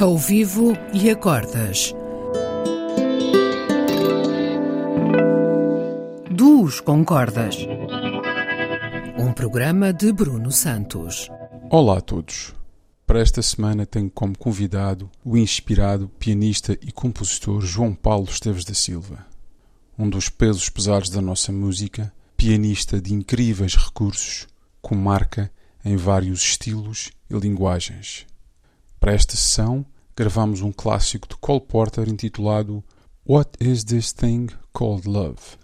ao vivo e a cordas. Duos com cordas. Um programa de Bruno Santos. Olá a todos. Para esta semana tenho como convidado o inspirado pianista e compositor João Paulo Esteves da Silva, um dos pesos pesados da nossa música, pianista de incríveis recursos, com marca em vários estilos e linguagens. Para esta sessão, gravamos um clássico de Cole Porter intitulado What is this thing called love?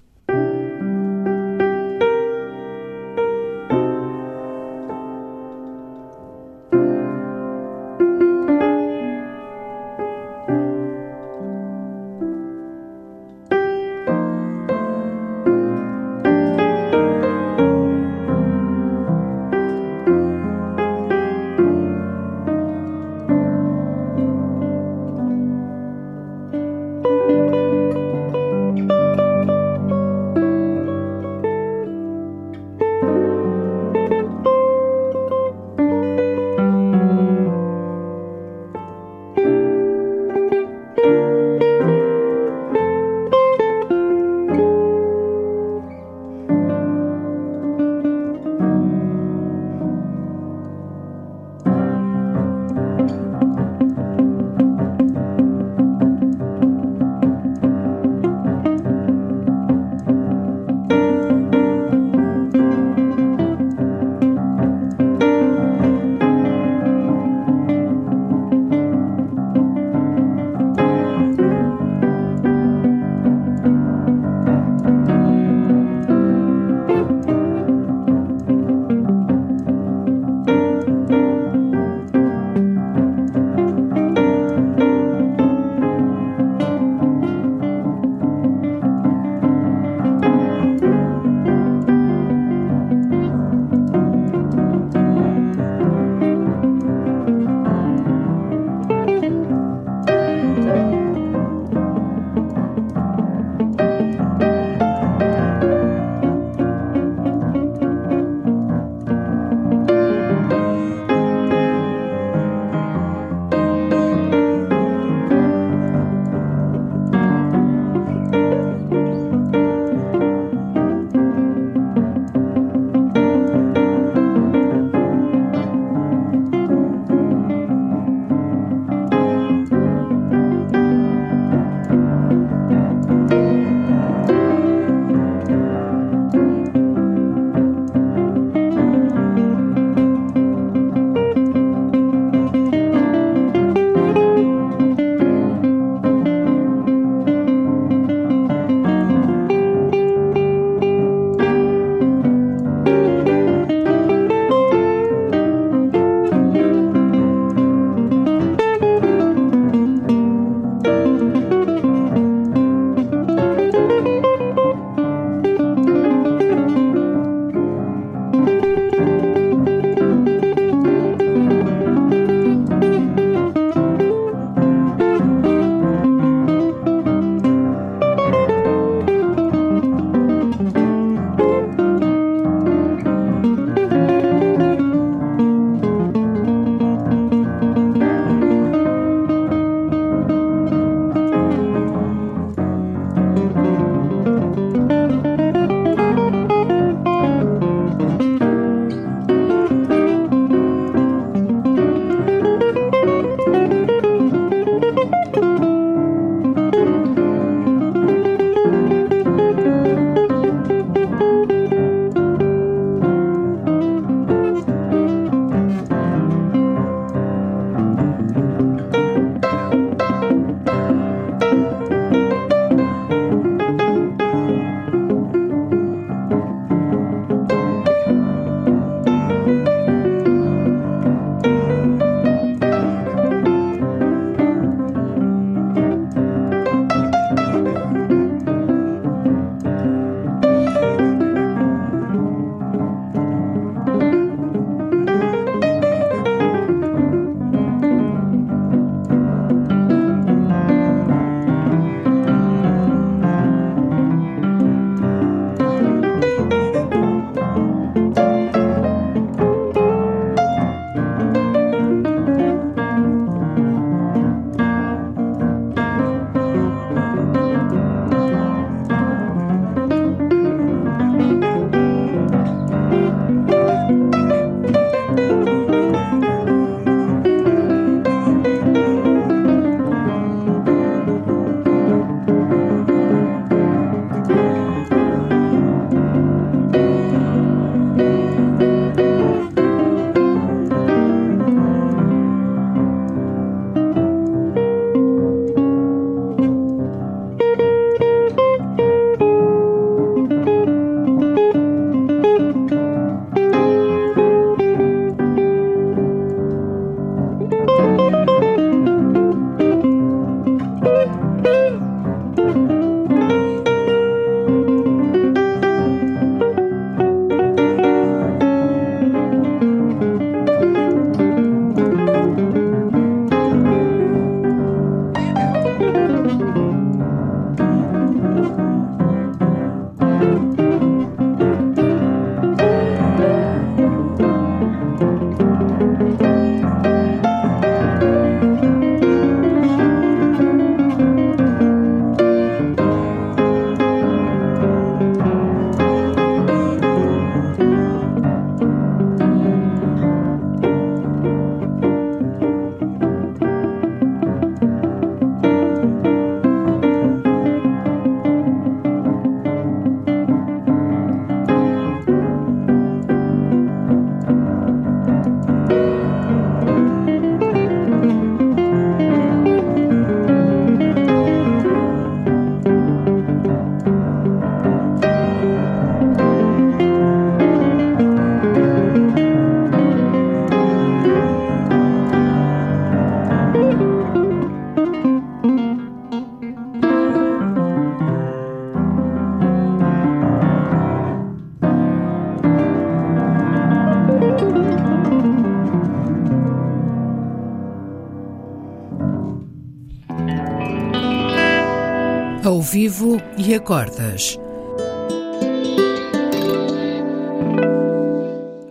Ao vivo e a cordas.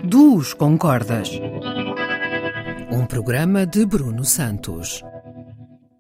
Duos com cordas. Um programa de Bruno Santos.